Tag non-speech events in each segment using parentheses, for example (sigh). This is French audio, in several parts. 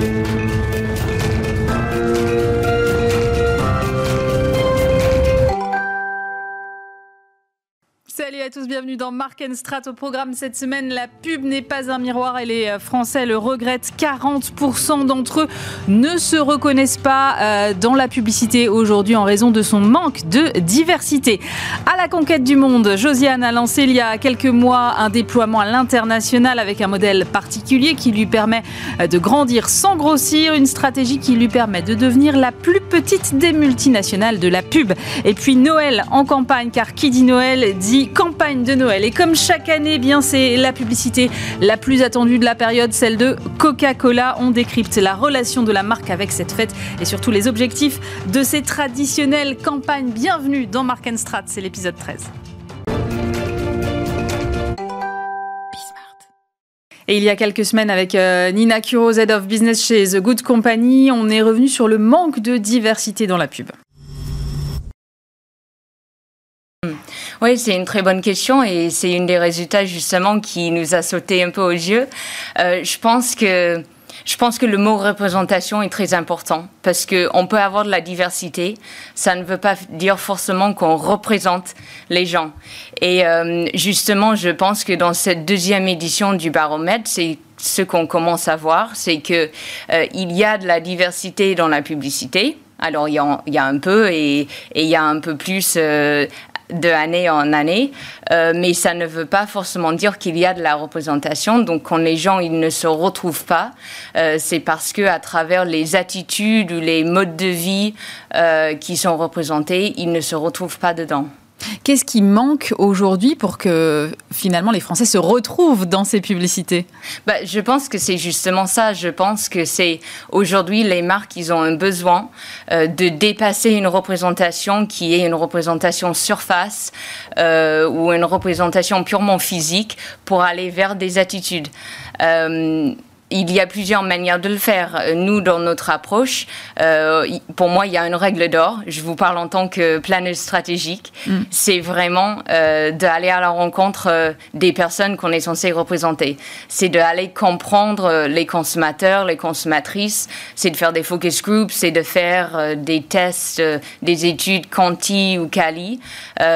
Thank you. Tous, bienvenue dans Mark Strat. Au programme cette semaine, la pub n'est pas un miroir et les Français le regrettent. 40% d'entre eux ne se reconnaissent pas euh, dans la publicité aujourd'hui en raison de son manque de diversité. À la conquête du monde, Josiane a lancé il y a quelques mois un déploiement à l'international avec un modèle particulier qui lui permet euh, de grandir sans grossir, une stratégie qui lui permet de devenir la plus petite des multinationales de la pub. Et puis Noël en campagne, car qui dit Noël dit campagne de Noël. Et comme chaque année, eh bien c'est la publicité la plus attendue de la période, celle de Coca-Cola. On décrypte la relation de la marque avec cette fête et surtout les objectifs de ces traditionnelles campagnes. Bienvenue dans Mark Strat, c'est l'épisode 13. Et il y a quelques semaines, avec euh, Nina Kuro, Head of Business chez The Good Company, on est revenu sur le manque de diversité dans la pub. Oui, c'est une très bonne question et c'est une des résultats justement qui nous a sauté un peu aux yeux. Euh, je pense que je pense que le mot représentation est très important parce que on peut avoir de la diversité, ça ne veut pas dire forcément qu'on représente les gens. Et euh, justement, je pense que dans cette deuxième édition du baromètre, c'est ce qu'on commence à voir, c'est que euh, il y a de la diversité dans la publicité. Alors il y, a, un peu et, et, il y a un peu plus euh, de année en année, euh, mais ça ne veut pas forcément dire qu'il y a de la représentation. Donc quand les gens ils ne se retrouvent pas, euh, c'est parce que à travers les attitudes ou les modes de vie euh, qui sont représentés, ils ne se retrouvent pas dedans. Qu'est-ce qui manque aujourd'hui pour que finalement les Français se retrouvent dans ces publicités? Bah, Je pense que c'est justement ça. Je pense que c'est aujourd'hui les marques, ils ont un besoin euh, de dépasser une représentation qui est une représentation surface euh, ou une représentation purement physique pour aller vers des attitudes. Euh, il y a plusieurs manières de le faire. Nous, dans notre approche, euh, pour moi, il y a une règle d'or. Je vous parle en tant que planeur stratégique. Mm. C'est vraiment euh, d'aller à la rencontre euh, des personnes qu'on est censé représenter. C'est d'aller comprendre les consommateurs, les consommatrices. C'est de faire des focus groups, c'est de faire des tests, des études quanti ou quali.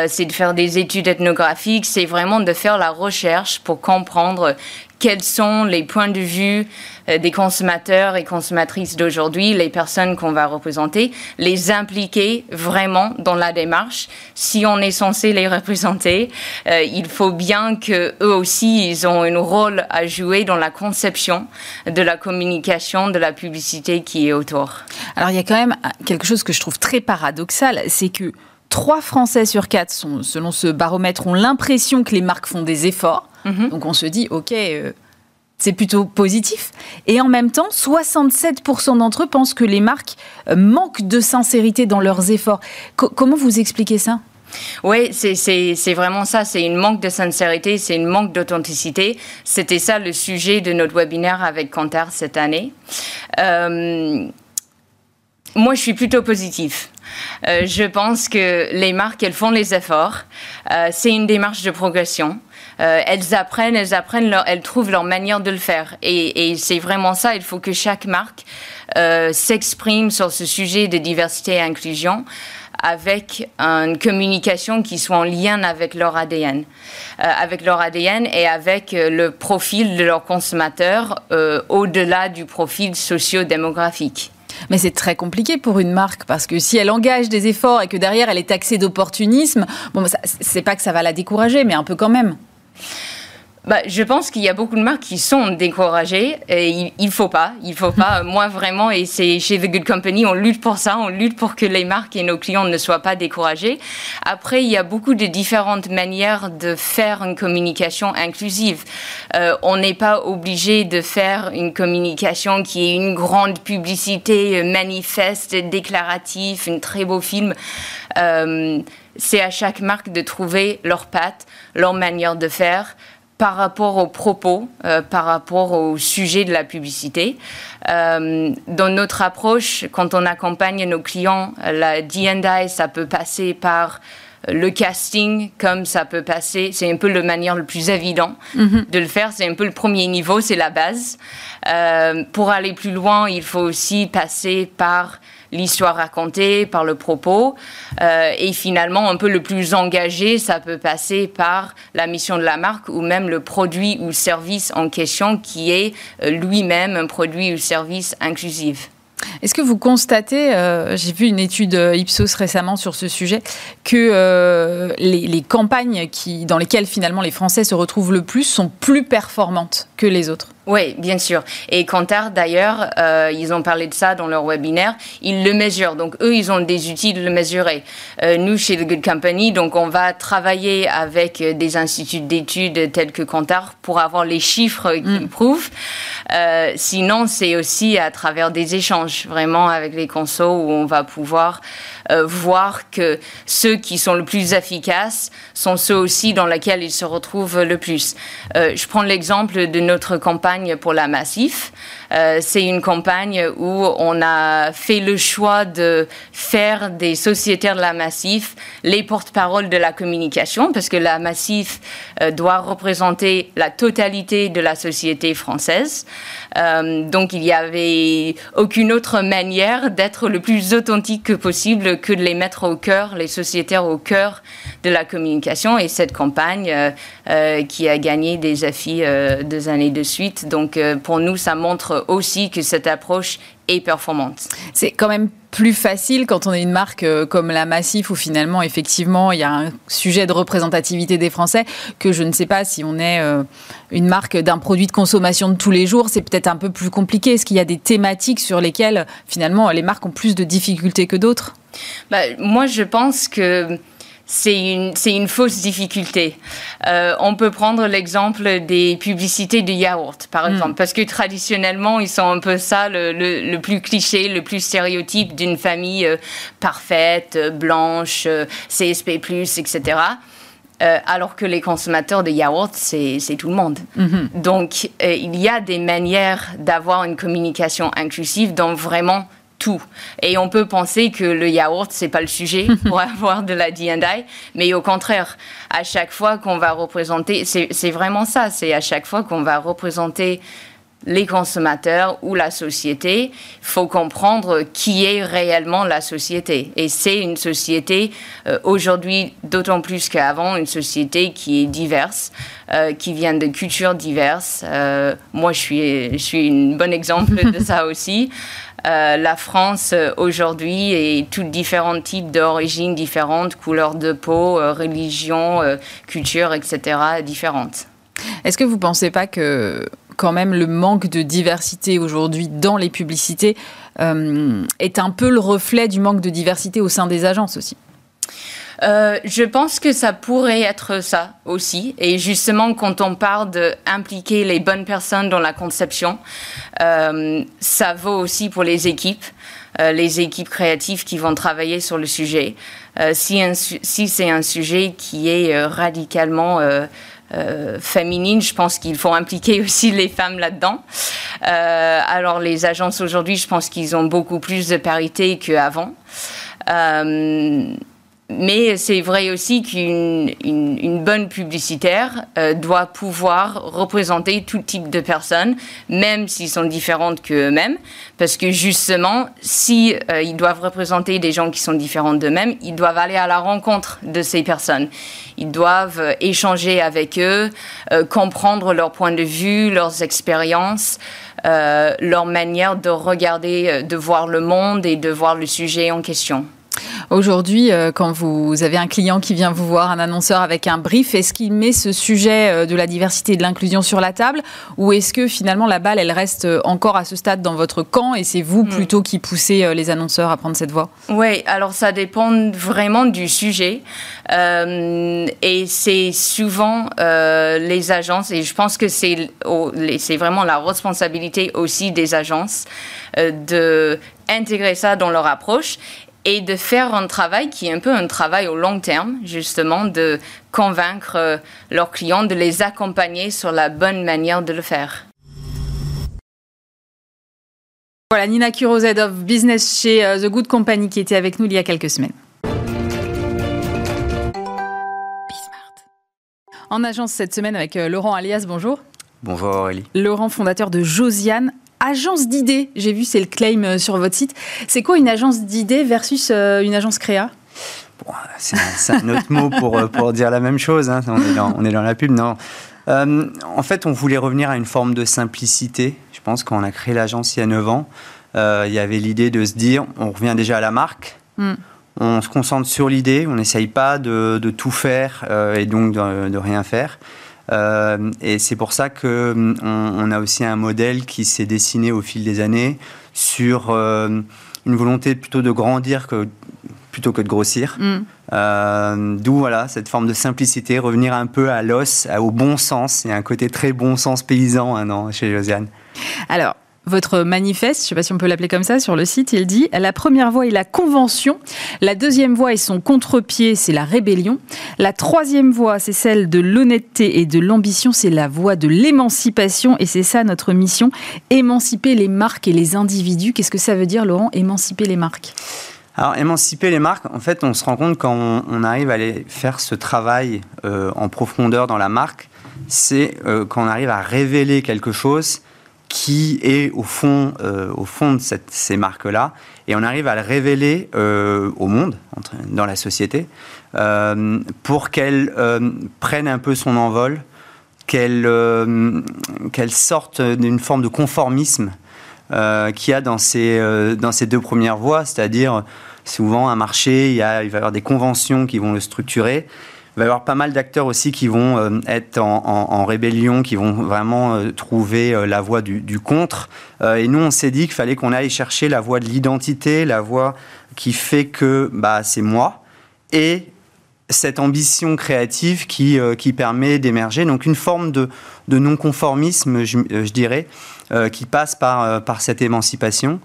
c'est de faire des études ethnographiques. C'est vraiment de faire la recherche pour comprendre quels sont les points de vue euh, des consommateurs et consommatrices d'aujourd'hui, les personnes qu'on va représenter, les impliquer vraiment dans la démarche. Si on est censé les représenter, euh, il faut bien que eux aussi ils ont un rôle à jouer dans la conception de la communication, de la publicité qui est autour. Alors il y a quand même quelque chose que je trouve très paradoxal, c'est que Trois Français sur quatre, sont, selon ce baromètre, ont l'impression que les marques font des efforts. Mhm. Donc on se dit, OK, euh, c'est plutôt positif. Et en même temps, 67% d'entre eux pensent que les marques euh, manquent de sincérité dans leurs efforts. comment vous expliquez ça? Oui, c'est vraiment ça. C'est une manque de sincérité, c'est une manque d'authenticité. C'était ça le sujet de notre webinaire avec Kantar cette année. Euh, moi, je suis plutôt positif. Euh, je pense que les marques, elles font les efforts. Euh, c'est une démarche de progression. Euh, elles apprennent, elles apprennent, leur, elles trouvent leur manière de le faire. Et, et c'est vraiment ça. Il faut que chaque marque euh, s'exprime sur ce sujet de diversité et inclusion avec une communication qui soit en lien avec leur ADN, euh, avec leur ADN et avec euh, le profil de leurs consommateurs euh, au-delà du profil socio-démographique. Mais c'est très compliqué pour une marque parce que si elle engage des efforts et que derrière elle est taxée d'opportunisme, bon, c'est pas que ça va la décourager, mais un peu quand même. Bah, je pense qu'il y a beaucoup de marques qui sont découragées et il, il faut pas, il faut pas. (laughs) Moi vraiment, et c'est chez The Good Company, on lutte pour ça, on lutte pour que les marques et nos clients ne soient pas découragés. Après, il y a beaucoup de différentes manières de faire une communication inclusive. Euh, on n'est pas obligé de faire une communication qui est une grande publicité manifeste, déclarative, un très beau film. Euh, c'est à chaque marque de trouver leur patte, leur manière de faire par rapport aux propos, euh, par rapport au sujet de la publicité. Euh, dans notre approche, quand on accompagne nos clients, la D&I, ça peut passer par le casting, comme ça peut passer, c'est un peu la manière le plus évident mhm. de le faire. C'est un peu le premier niveau, c'est la base. Euh, pour aller plus loin, il faut aussi passer par l'histoire racontée, par le propos. Euh, et finalement, un peu le plus engagé, ça peut passer par la mission de la marque ou même le produit ou service en question qui est euh, lui-même un produit ou service inclusif. Est-ce que vous constatez, euh, j'ai vu une étude Ipsos récemment sur ce sujet, que les, les, campagnes qui, dans lesquelles finalement les Français se retrouvent le plus sont plus performantes que les autres oui, bien sûr. Et Kantar, d'ailleurs, euh, ils ont parlé de ça dans leur webinaire. Ils le mesurent. Donc, eux, ils ont des outils de le mesurer. Euh, nous, chez The Good Company, donc, on va travailler avec des instituts d'études tels que Kantar pour avoir les chiffres qui mm. prouvent. Euh, sinon, c'est aussi à travers des échanges, vraiment, avec les consos où on va pouvoir euh, voir que ceux qui sont le plus efficaces sont ceux aussi dans lesquels ils se retrouvent le plus. Euh, je prends l'exemple de notre campagne pour la Massif. Euh, c'est une campagne où on a fait le choix de faire des sociétaires de la Massif les porte-parole de la communication, parce que la Massif euh, doit représenter la totalité de la société française. Euh, donc il n'y avait aucune autre manière d'être le plus authentique que possible que de les mettre au cœur, les sociétaires au cœur de la communication. Et cette campagne qui a gagné des affis deux années de suite. Donc pour nous, ça montre aussi que cette approche est performante. C'est quand même plus facile quand on est une marque euh, comme la Massif où finalement effectivement il y a un sujet de représentativité des Français que je ne sais pas si on est euh, une marque d'un produit de consommation de tous les jours, c'est peut-être un peu plus compliqué. Est-ce qu'il y a des thématiques sur lesquelles finalement les marques ont plus de difficultés que d'autres? Bah, Moi je pense que c'est une, une, fausse difficulté. Euh, on peut prendre l'exemple des publicités de yaourt, par hmm. exemple, parce que traditionnellement, ils sont un peu ça, le, le, plus cliché, le plus stéréotype d'une famille euh, parfaite, blanche, euh, CSP+, etc. alors que les consommateurs de yaourt, c'est tout le monde. Hmm. Donc, il y a des manières d'avoir une communication inclusive dans vraiment tout. Et on peut penser que le yaourt, c'est pas le sujet (laughs) pour avoir de la D&I, mais au contraire, à chaque fois qu'on va représenter, c'est vraiment ça, c'est à chaque fois qu'on va représenter les consommateurs ou la société, il faut comprendre qui est réellement la société. Et c'est une société, euh, aujourd'hui d'autant plus qu'avant, une société qui est diverse, euh, qui vient de cultures diverses. Euh, moi, je suis, je suis un bon exemple (laughs) de ça aussi. Euh, la France euh, aujourd'hui est tous différents types d'origines différentes, couleurs de peau, euh, religion, culture, etc. différentes. Est-ce que vous ne pensez pas que quand même le manque de diversité aujourd'hui dans les publicités est un peu le reflet du manque de diversité au sein des agences aussi? Euh, je pense que ça pourrait être ça aussi. Et justement, quand on parle d'impliquer les bonnes personnes dans la conception, euh, ça vaut aussi pour les équipes. Euh, les équipes créatives qui vont travailler sur le sujet. si, si c'est un sujet qui est radicalement féminine, je pense qu'il faut impliquer (laughs) aussi les femmes là-dedans. alors les agences aujourd'hui, je pense qu'ils ont beaucoup plus de parité qu'avant. Mais c'est vrai aussi qu'une une, bonne publicitaire euh, doit pouvoir représenter tout type de personnes, même s'ils sont différentes qu'eux-mêmes, parce que justement, si euh, ils doivent représenter des gens qui sont différents d'eux-mêmes, ils doivent aller à la rencontre de ces personnes. Ils doivent euh, échanger avec eux, comprendre leur point de vue, leurs expériences. leur manière de regarder, de voir le monde et de voir le sujet en question. Aujourd'hui, euh, quand vous avez un client qui vient vous voir, un annonceur avec un brief, est-ce qu'il met ce sujet euh, de la diversité et de l'inclusion sur la table ou est-ce que finalement la balle, elle reste euh, encore à ce stade dans votre camp et c'est vous hmm. plutôt qui poussez les annonceurs à prendre cette voie? Oui, alors ça dépend vraiment du sujet. Et c'est souvent les agences et je pense que c'est vraiment la responsabilité aussi des agences de intégrer ça dans leur approche et de faire un travail qui est un peu un travail au long terme, justement, de convaincre euh, leurs clients, de les accompagner sur la bonne manière de le faire. Voilà, Nina Kuro, Head of Business chez euh, The Good Company, qui était avec nous il y a quelques semaines. En agence cette semaine avec euh, Laurent Alias, bonjour. Bonjour Aurélie. Laurent, fondateur de Josiane, agence d'idées. J'ai vu, c'est le claim euh, sur votre site. C'est quoi une agence d'idées versus euh, une agence créa? C'est un, autre mot pour, pour dire la même chose. Hein. On, est dans, on, est dans, la pub, non En fait, on voulait revenir à une forme de simplicité. Je pense quand on a créé l'agence il y a 9 ans, il y avait l'idée de se dire, on revient déjà à la marque. Hmm on se concentre sur l'idée, on n'essaye pas de, tout faire euh, et donc de, rien faire. Euh, et c'est pour ça qu'on on a aussi un modèle qui s'est dessiné au fil des années sur euh, une volonté plutôt de grandir que, plutôt que de grossir. Mm. D'où voilà, cette forme de simplicité, revenir un peu à l'os, au bon sens. Il y a un côté très bon sens paysan hein, chez Josiane? Alors, votre manifeste, je ne sais pas si on peut l'appeler comme ça, sur le site, il dit la première voie est la convention, la deuxième voie est son contre-pied, c'est la rébellion, la troisième voie, c'est celle de l'honnêteté et de l'ambition, c'est la voie de l'émancipation, et c'est ça notre mission, émanciper les marques et les individus. Qu'est-ce que ça veut dire, Laurent, émanciper les marques? Alors, émanciper les marques, en fait, on se rend compte quand on, arrive à aller faire ce travail euh, en profondeur dans la marque, c'est euh, quand on arrive à révéler quelque chose qui est au fond, euh, au fond de ces marques-là, et on arrive à le révéler euh, au monde, dans la société, euh, pour qu'elle prenne un peu son envol, qu'elle qu'elle sorte d'une forme de conformisme qu'il y a dans ces, deux premières voies, c'est-à-dire souvent un marché, il va y avoir des conventions qui vont le structurer, il va y avoir pas mal d'acteurs aussi qui vont euh, être en, rébellion, qui vont vraiment euh, trouver euh, la voie du, contre. et nous, on s'est dit qu'il fallait qu'on aille chercher la voie de l'identité, la voie qui fait que bah, c'est moi. Cette ambition créative qui, qui permet d'émerger. Donc une forme de, de non-conformisme, je, je, dirais, euh, qui passe par, euh, par cette émancipation.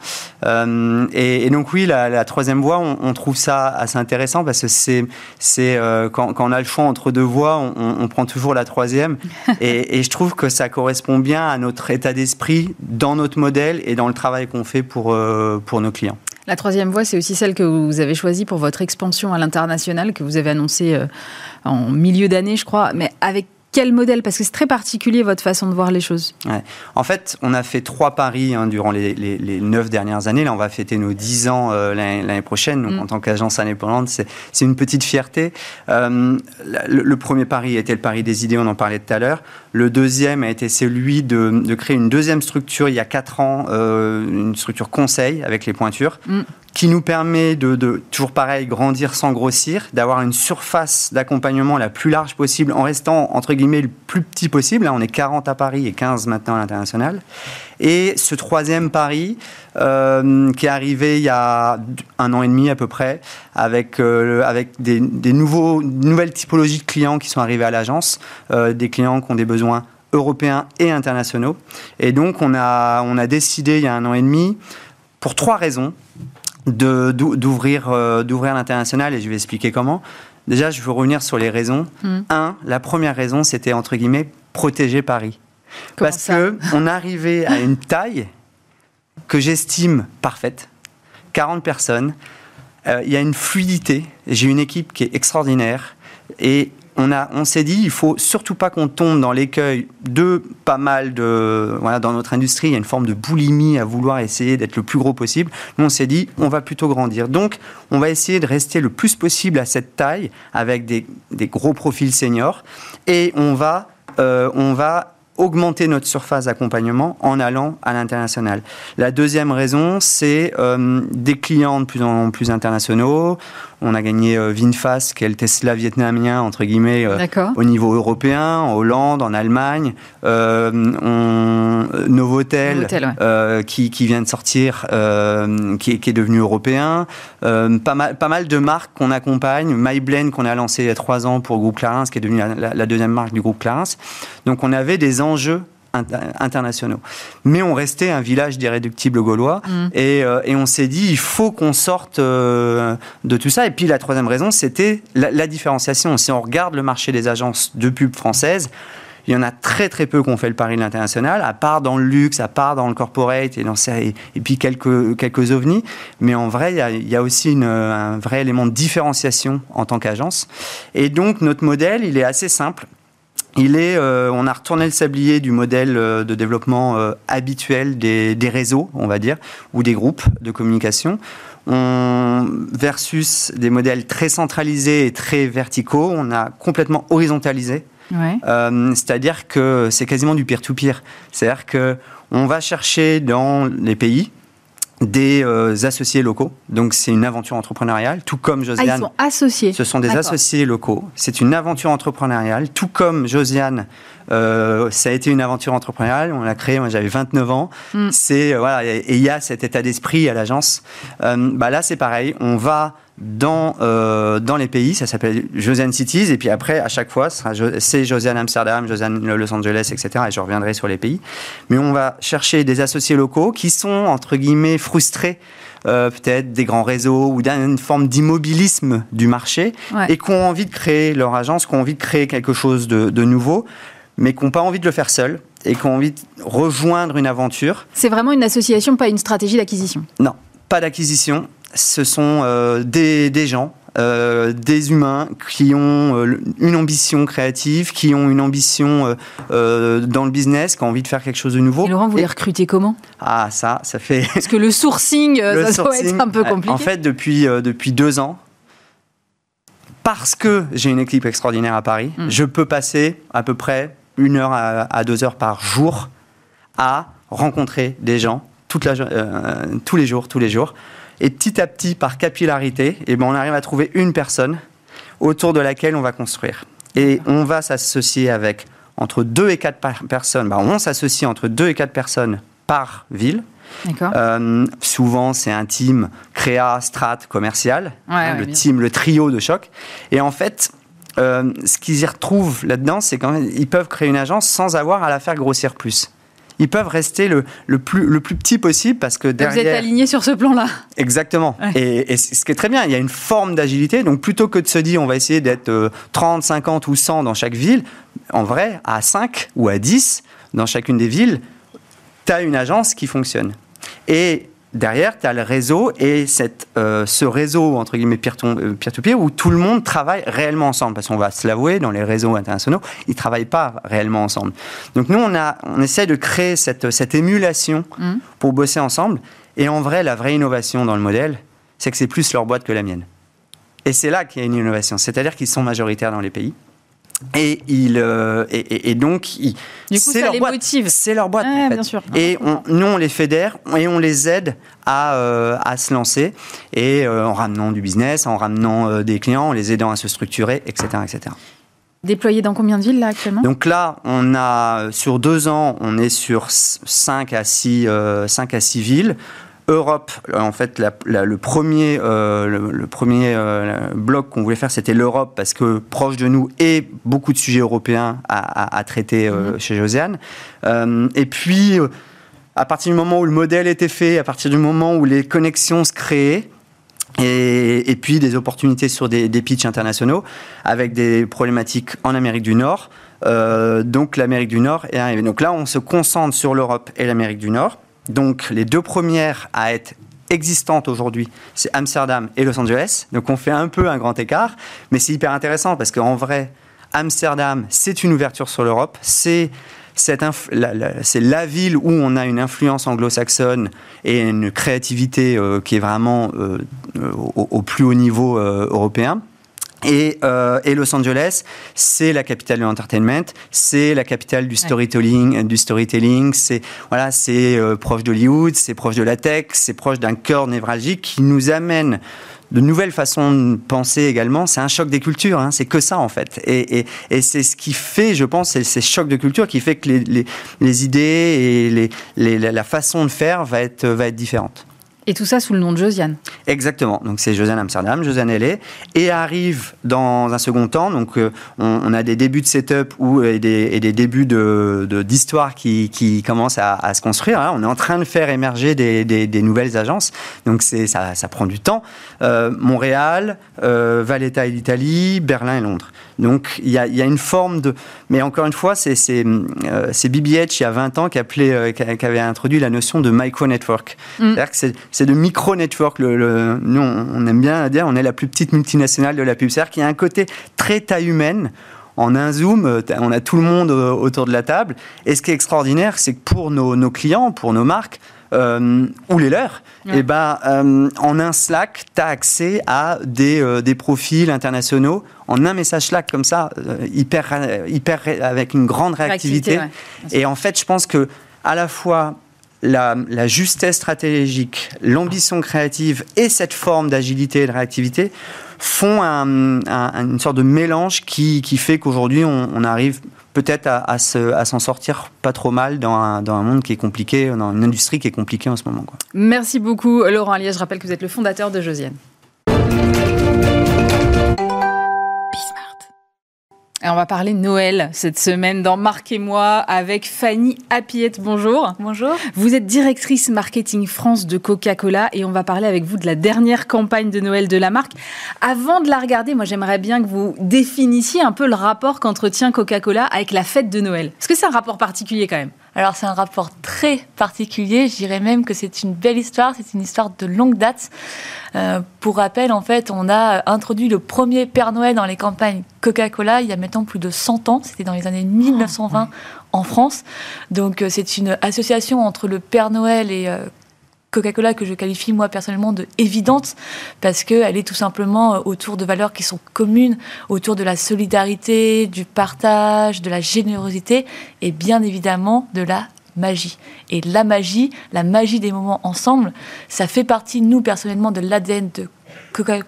Euh, et, donc oui, la, troisième voie, on, trouve ça assez intéressant parce que c'est, c'est quand, quand, on a le choix entre deux voies, on, prend toujours la troisième. (laughs) et, je trouve que ça correspond bien à notre état d'esprit dans notre modèle et dans le travail qu'on fait pour, pour nos clients. La troisième voie, c'est aussi celle que vous avez choisie pour votre expansion à l'international, que vous avez annoncée en milieu d'année, je crois, mais avec quel modèle Parce que c'est très particulier votre façon de voir les choses. En fait, on a fait trois paris hein, durant les, neuf dernières années. Là, on va fêter nos dix ans euh, l'année prochaine. Donc, mm. en tant qu'agence indépendante, c'est une petite fierté. Euh, le, premier pari était le pari des idées, on en parlait tout à l'heure. Le deuxième a été celui de, créer une deuxième structure il y a quatre ans, euh, une structure conseil avec les pointures, mm qui nous permet de, toujours pareil, grandir sans grossir, d'avoir une surface d'accompagnement la plus large possible en restant, entre guillemets, le plus petit possible. Là, on est 40 à Paris et 15 maintenant à l'international. Et ce troisième pari, euh, qui est arrivé il y a un an et demi à peu près, avec, euh, avec des, nouveaux, nouvelles typologies de clients qui sont arrivés à l'agence, euh, des clients qui ont des besoins européens et internationaux. Et donc, on a, on a décidé il y a un an et demi, pour trois raisons, d'ouvrir euh, d'ouvrir l'international et je vais expliquer comment. Déjà, je veux revenir sur les raisons. Hmm. Un, la première raison, c'était entre guillemets protéger Paris. Parce que on arrivait à une taille que j'estime parfaite. 40 personnes. Euh, il y a une fluidité. J'ai une équipe qui est extraordinaire. Et on, a, on s'est dit, il faut surtout pas qu'on tombe dans l'écueil de pas mal de. Voilà, dans notre industrie, il y a une forme de boulimie à vouloir essayer d'être le plus gros possible. Nous, on s'est dit, on va plutôt grandir. Donc, on va essayer de rester le plus possible à cette taille avec des, gros profils seniors et on va, euh, on va augmenter notre surface d'accompagnement en allant à l'international. La deuxième raison, c'est euh, des clients de plus en plus internationaux. On a gagné euh, Vinfast, qui est le Tesla vietnamien, entre guillemets, euh, au niveau européen, en Hollande, en Allemagne. Euh, on, Novotel, qui, qui, vient de sortir, qui, est, qui, est, devenu européen. pas, mal, pas mal de marques qu'on accompagne. MyBlend, qu'on a lancé il y a trois ans pour le groupe Clarins, qui est devenu la, la deuxième marque du groupe Clarins. Donc on avait des enjeux internationaux. Mais on restait un village d'irréductibles gaulois mm. et, euh, et, on s'est dit il faut qu'on sorte euh, de tout ça. Et puis la troisième raison, c'était la, différenciation. Si on regarde le marché des agences de pub françaises, il y en a très très peu qui ont fait le pari de l'international, à part dans le luxe, à part dans le corporate et, dans, et, et puis quelques, quelques ovnis. Mais en vrai, il y a, il y a aussi une, un vrai élément de différenciation en tant qu'agence. Et donc notre modèle, il est assez simple il est, euh, on a retourné le sablier du modèle euh, de développement euh, habituel des, des, réseaux, on va dire, ou des groupes de communication. On, versus des modèles très centralisés et très verticaux, on a complètement horizontalisé. Ouais. C'est-à-dire que c'est quasiment du peer-to-peer. C'est-à-dire que on va chercher dans les pays des euh, associés locaux. Donc c'est une aventure entrepreneuriale, tout comme Josiane. Ah, ils sont associés. Ce sont des associés locaux. C'est une aventure entrepreneuriale, tout comme Josiane. Euh, ça a été une aventure entrepreneuriale. On l'a créé. Moi, j'avais 29 ans. Mm. C'est euh, voilà, et il y a cet état d'esprit à l'agence. bah là, c'est pareil. On va dans, euh, dans les pays. Ça s'appelle Josiane Cities. Et puis après, à chaque fois, c'est Josiane Amsterdam, Josiane Los Angeles, etc. Et je reviendrai sur les pays. Mais on va chercher des associés locaux qui sont, entre guillemets, frustrés. Euh, peut-être des grands réseaux ou d'une forme d'immobilisme du marché et qui ont envie de créer leur agence, qui ont envie de créer quelque chose de, de nouveau, mais qui n'ont pas envie de le faire seul et qui ont envie de rejoindre une aventure. C'est vraiment une association, pas une stratégie d'acquisition? Non, pas d'acquisition ce sont euh, des, des, gens, euh, des humains qui ont euh, une ambition créative, qui ont une ambition dans le business, qui ont envie de faire quelque chose de nouveau. Et Laurent, vous les recrutez comment? Ah, ça, ça fait. Parce que le sourcing, (laughs) ça doit être un peu compliqué. En fait, depuis, depuis deux ans, parce que j'ai une équipe extraordinaire à Paris, hmm. je peux passer à peu près une heure à, deux heures par jour à rencontrer des gens toute la, tous les jours, tous les jours et petit à petit, par capillarité, eh ben, on arrive à trouver une personne autour de laquelle on va construire. Et on va s'associer avec entre deux et quatre personnes. Ben, on s'associe entre deux et quatre personnes par ville. Euh, souvent, c'est un team créa, strat, commercial, hein, le team, le trio de choc. Et en fait, euh, ce qu'ils y retrouvent là-dedans, c'est qu'ils peuvent créer une agence sans avoir à la faire grossir plus ils peuvent rester le, le, plus, le plus petit possible parce que derrière... Vous êtes aligné sur ce plan-là. Exactement. Et, ce qui est très bien, il y a une forme d'agilité. Donc plutôt que de se dire on va essayer d'être 30, euh, 50 ou 100 dans chaque ville, en vrai, à 5 ou à 10 dans chacune des villes, tu as une agence qui fonctionne. Et derrière, tu as le réseau et cette, euh, ce réseau, entre guillemets, euh, peer-to-peer, où tout le monde travaille réellement ensemble. Parce qu'on va se l'avouer, dans les réseaux internationaux, ils ne travaillent pas réellement ensemble. Donc nous, on, a, on essaie de créer cette, cette émulation mmh. pour bosser ensemble. Et en vrai, la vraie innovation dans le modèle, c'est que c'est plus leur boîte que la mienne. Et c'est là qu'il y a une innovation. C'est-à-dire qu'ils sont majoritaires dans les pays. Et, il, euh, et, donc, c'est leur, boîte. C'est leur boîte. Et on, nous, on les fédère et on les aide à, euh, à se lancer et euh, en ramenant du business, en ramenant des clients, en les aidant à se structurer, etc., etc. Déployé dans combien de villes là actuellement? Donc là, on a sur deux ans, on est sur 5 à 6, 5 à 6 villes. Europe, en fait, le premier, euh, le, premier euh, bloc qu'on voulait faire, c'était l'Europe, parce que proche de nous et beaucoup de sujets européens à, traiter euh, mhm. chez Josiane. et puis, à partir du moment où le modèle était fait, à partir du moment où les connexions se créaient, et, puis des opportunités sur des, des pitchs internationaux, avec des problématiques en Amérique du Nord. donc l'Amérique du Nord est arrivée. Donc là, on se concentre sur l'Europe et l'Amérique du Nord. Donc les deux premières à être existantes aujourd'hui, c'est Amsterdam et Los Angeles. Donc on fait un peu un grand écart, mais c'est hyper intéressant parce qu'en vrai, Amsterdam, c'est une ouverture sur l'Europe, c'est la, ville où on a une influence anglo-saxonne et une créativité euh, qui est vraiment euh, au, plus haut niveau euh, européen. Euh, et, Los Angeles, c'est la capitale de l'entertainment, c'est la capitale du storytelling, du storytelling. C'est voilà, c'est euh, proche d'Hollywood, c'est proche de la tech, c'est proche d'un cœur névralgique qui nous amène de nouvelles façons de penser également. C'est un choc des cultures, hein, c'est que ça en fait. Et, c'est ce qui fait, je pense, c'est ces chocs de culture qui fait que les, idées et la façon de faire va être, va être différente. Et tout ça sous le nom de Josiane. Exactement. Donc c'est Josiane Amsterdam, Josiane LA. Et arrive dans un second temps, donc euh, on, a des débuts de setup ou, et, des, et des débuts d'histoire de, qui, qui commencent à, se construire. Hein. On est en train de faire émerger des, des, nouvelles agences. Donc ça, ça prend du temps. Euh, Montréal, euh, Valletta et l'Italie, Berlin et Londres. Donc il y a, y a, une forme de... Mais encore une fois, c'est euh, BBH il y a 20 ans qui, appelait, euh, qui, avait introduit la notion de micro-network. Mm. C'est-à-dire que c'est de micro-network. Le, nous, on, aime bien dire on est la plus petite multinationale de la pub. C'est-à-dire qu'il y a un côté très taille humaine en un zoom, on a tout le monde autour de la table. Et ce qui est extraordinaire, c'est que pour nos, nos clients, pour nos marques, euh, ou les leurs, et eh ben, euh, en un Slack, tu as accès à des, euh, des, profils internationaux. En un message Slack comme ça, hyper, hyper, avec une grande réactivité. Et en fait, je pense que à la fois la, justesse stratégique, l'ambition créative et cette forme d'agilité et de réactivité font un, une sorte de mélange qui, fait qu'aujourd'hui, on, arrive peut-être à, s'en sortir pas trop mal dans un, monde qui est compliqué, dans une industrie qui est compliquée en ce moment. Merci beaucoup Laurent Allier. Je rappelle que vous êtes le fondateur de Josiane. Et on va parler Noël cette semaine dans Marquez-moi avec Fanny Apiette. Bonjour. Bonjour. Vous êtes directrice marketing France de Coca-Cola et on va parler avec vous de la dernière campagne de Noël de la marque. Avant de la regarder, moi j'aimerais bien que vous définissiez un peu le rapport qu'entretient Coca-Cola avec la fête de Noël. Est-ce que c'est un rapport particulier quand même alors c'est un rapport très particulier, je dirais même que c'est une belle histoire, c'est une histoire de longue date. Euh, pour rappel, en fait, on a introduit le premier Père Noël dans les campagnes Coca-Cola il y a maintenant plus de 100 ans, c'était dans les années 1920 en France. Donc euh, c'est une association entre le Père Noël et euh, Coca-Cola que je qualifie moi personnellement de évidente parce qu'elle est tout simplement euh, autour de valeurs qui sont communes, autour de la solidarité, du partage, de la générosité et bien évidemment de la magie. Et la magie, la magie des moments ensemble, ça fait partie, nous personnellement, de l'ADN de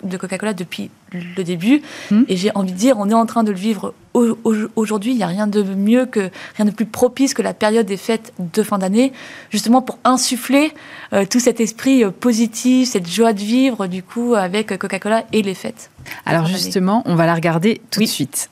de Coca-Cola depuis le début. Hmm. Et j'ai envie de dire, on est en train de le vivre aujourd'hui. Il n'y a rien de mieux que, rien de plus propice que la période des fêtes de fin d'année, justement pour insuffler euh, tout cet esprit euh, positif, cette joie de vivre, du coup, avec Coca-Cola et les fêtes. Alors justement, on va la regarder tout de suite.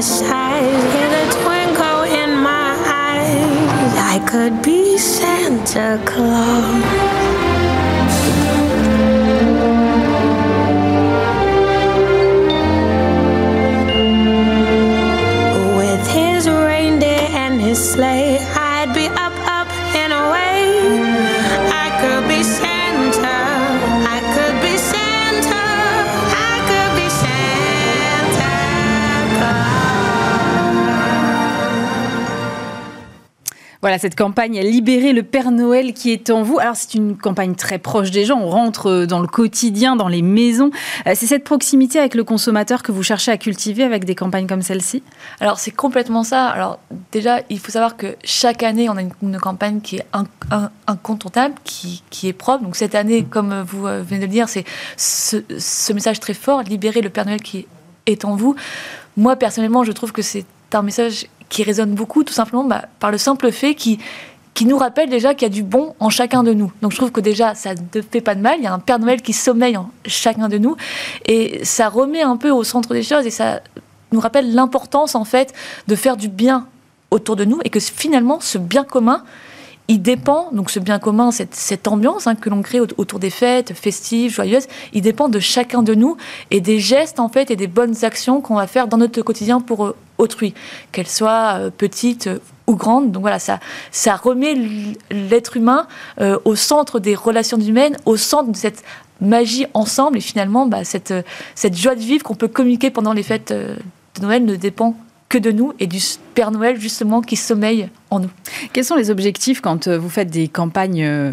my size a twinkle in my eyes. I could be Santa Claus. Voilà, cette campagne Libérer le Père Noël qui est en vous. Alors, c'est une campagne très proche des gens. On rentre euh, dans le quotidien, dans les maisons. Euh, c'est cette proximité avec le consommateur que vous cherchez à cultiver avec des campagnes comme celle-ci? Alors, c'est complètement ça. Alors, déjà, il faut savoir que chaque année, on a une, campagne qui est incontournable, qui, qui, est propre. Donc, cette année, comme vous euh, venez de le dire, c'est ce, ce message très fort, Libérer le Père Noël qui est en vous. Moi, personnellement, je trouve que c'est un message qui résonne beaucoup, tout simplement bah, par le simple fait qui qui nous rappelle déjà qu'il y a du bon en chacun de nous. Donc je trouve que déjà, ça ne fait pas de mal. Il y a un Père Noël qui sommeille en chacun de nous. Et ça remet un peu au centre des choses et ça nous rappelle l'importance, en fait, de faire du bien autour de nous et que finalement, ce bien commun, il dépend, donc ce bien commun, cette, ambiance hein, que l'on crée autour des fêtes festives, joyeuses, il dépend de chacun de nous et des gestes en fait et des bonnes actions qu'on va faire dans notre quotidien pour euh, autrui, qu'elles soient euh, petites euh, ou grandes. Donc voilà, ça, ça remet l'être humain au centre des relations humaines, au centre de cette magie ensemble et finalement bah, cette, cette joie de vivre qu'on peut communiquer pendant les fêtes de Noël ne dépend que de nous et du Père Noël justement qui sommeille en nous. Quels sont les objectifs quand euh, vous faites des campagnes euh,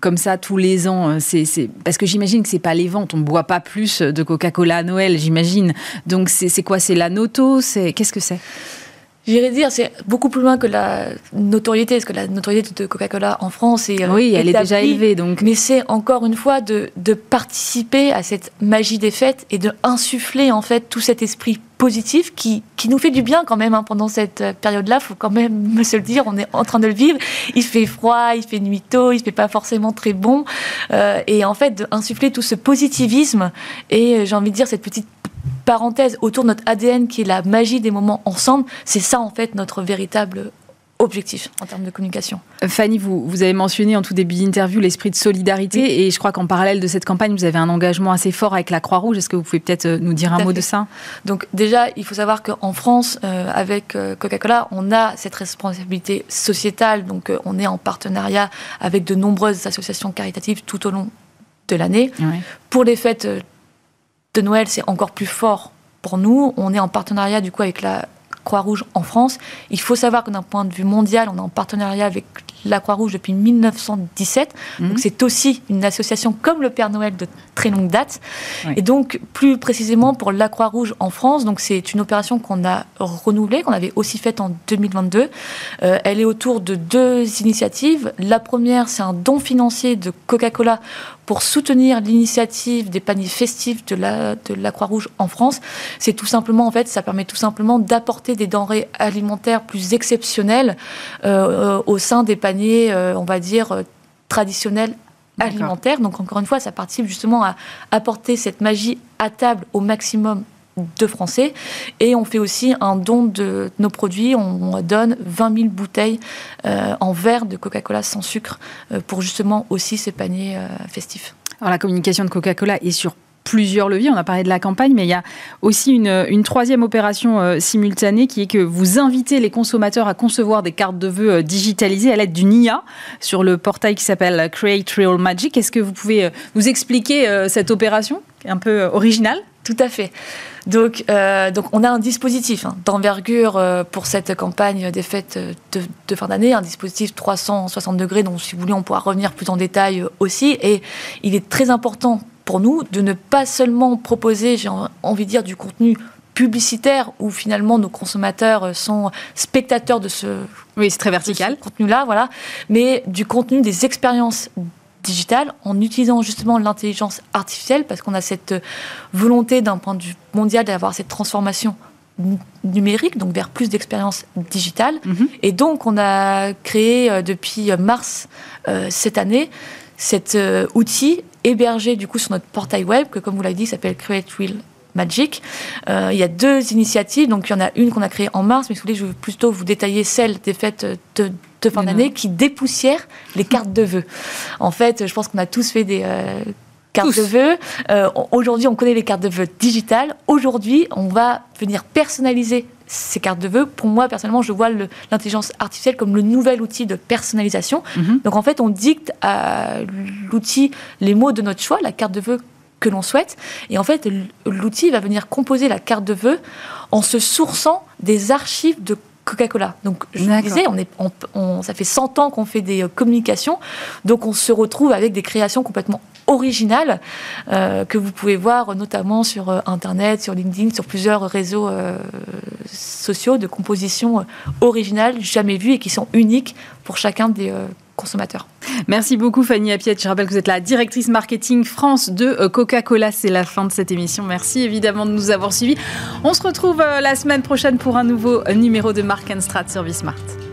comme ça tous les ans euh, c'est, Parce que j'imagine que c'est pas les ventes, on ne boit pas plus de Coca-Cola à Noël, j'imagine. Donc c'est, quoi? C'est la noto? C'est... Qu'est-ce que c'est? J'irais dire, c'est beaucoup plus loin que la notoriété, parce que la notoriété de Coca-Cola en France est. Oui, elle est déjà élevée, donc. Mais c'est encore une fois de, de, participer à cette magie des fêtes et de insuffler en fait tout cet esprit positif qui, qui nous fait du bien quand même hein, pendant cette période-là. Faut quand même (laughs) se le dire, on est en train de le vivre. Il fait froid, il fait nuit tôt, il fait pas forcément très bon, euh, et en fait d'insuffler tout ce positivisme et j'ai envie de dire cette petite parenthèse autour de notre ADN qui est la magie des moments ensemble, c'est ça en fait notre véritable objectif en termes de communication. Fanny, vous, vous avez mentionné en tout début d'interview l'esprit de solidarité et je crois qu'en parallèle de cette campagne, vous avez un engagement assez fort avec la Croix-Rouge. Est-ce que vous pouvez peut-être euh, nous dire un mot de ça? Donc déjà, il faut savoir qu'en France, euh, avec euh, Coca-Cola, on a cette responsabilité sociétale. Donc on est en partenariat avec de nombreuses associations caritatives tout au long de l'année. Pour les fêtes Noël, c'est encore plus fort pour nous. On est en partenariat du coup avec la Croix-Rouge en France. Il faut savoir que d'un point de vue mondial, on est en partenariat avec la Croix-Rouge depuis 1917. Donc mhm. c'est aussi une association comme le Père Noël de très longue date. Et donc plus précisément pour la Croix-Rouge en France, donc c'est une opération qu'on a renouvelée, qu'on avait aussi faite en 2022. Euh, elle est autour de deux initiatives. La première, c'est un don financier de Coca-Cola pour soutenir l'initiative des paniers festifs de la, de la Croix-Rouge en France. C'est tout simplement, en fait, ça permet tout simplement d'apporter des denrées alimentaires plus exceptionnelles euh, au sein des paniers, euh, on va dire, euh, traditionnels alimentaires. Donc, encore une fois, ça participe justement à apporter cette magie à table au maximum de Français. Et on fait aussi un don de nos produits. On, donne 20 000 bouteilles euh, en verre de Coca-Cola sans sucre euh, pour justement aussi ces paniers euh, festifs. Alors la communication de Coca-Cola est sur plusieurs leviers. On a parlé de la campagne, mais il y a aussi une, troisième opération simultanée qui est que vous invitez les consommateurs à concevoir des cartes de vœux digitalisées à l'aide d'une IA sur le portail qui s'appelle Create Real Magic. Est-ce que vous pouvez nous expliquer cette opération un peu originale? Tout à fait. Donc, euh, donc on a un dispositif hein, d'envergure euh, pour cette campagne des fêtes de, fin d'année, un dispositif 360 degrés dont si vous voulez on pourra revenir plus en détail euh, aussi. Et il est très important pour nous de ne pas seulement proposer, j'ai envie de dire, du contenu publicitaire où finalement nos consommateurs sont spectateurs de ce, oui, c'est très vertical. contenu-là, voilà, mais du contenu des expériences digital en utilisant justement l'intelligence artificielle parce qu'on a cette volonté d'un point de vue mondial d'avoir cette transformation numérique, donc vers plus d'expériences digitales. Mhm. Et donc, on a créé euh, depuis mars euh, cette année cet euh, outil hébergé du coup sur notre portail web que, comme vous l'avez dit, s'appelle Create Real Magic. il y a deux initiatives, donc il y en a une qu'on a créée en mars, mais si vous voulez, je vais plutôt vous détailler celle des fêtes de, de fin d'année qui dépoussière les cartes de vœux. En fait, je pense qu'on a tous fait des euh, cartes de vœux. Euh, aujourd'hui, on connaît les cartes de vœux digitales. Aujourd'hui, on va venir personnaliser ces cartes de vœux. Pour moi, personnellement, je vois l'intelligence artificielle comme le nouvel outil de personnalisation. Mhm. Donc, en fait, on dicte à l'outil les mots de notre choix, la carte de vœux que l'on souhaite. Et en fait, l'outil va venir composer la carte de vœux en se sourçant des archives de Coca-Cola. Donc, je vous disais, on est, on, ça fait 100 ans qu'on fait des euh, communications, donc on se retrouve avec des créations complètement originales euh, que vous pouvez voir notamment sur euh, Internet, sur LinkedIn, sur plusieurs réseaux sociaux de compositions originales, jamais vues et qui sont uniques pour chacun des consommateurs. Merci beaucoup Fanny Apiette. Je rappelle que vous êtes la directrice marketing France de euh, Coca-Cola. C'est la fin de cette émission. Merci évidemment de nous avoir suivis. On se retrouve euh, la semaine prochaine pour un nouveau numéro de Mark Strat Service Smart.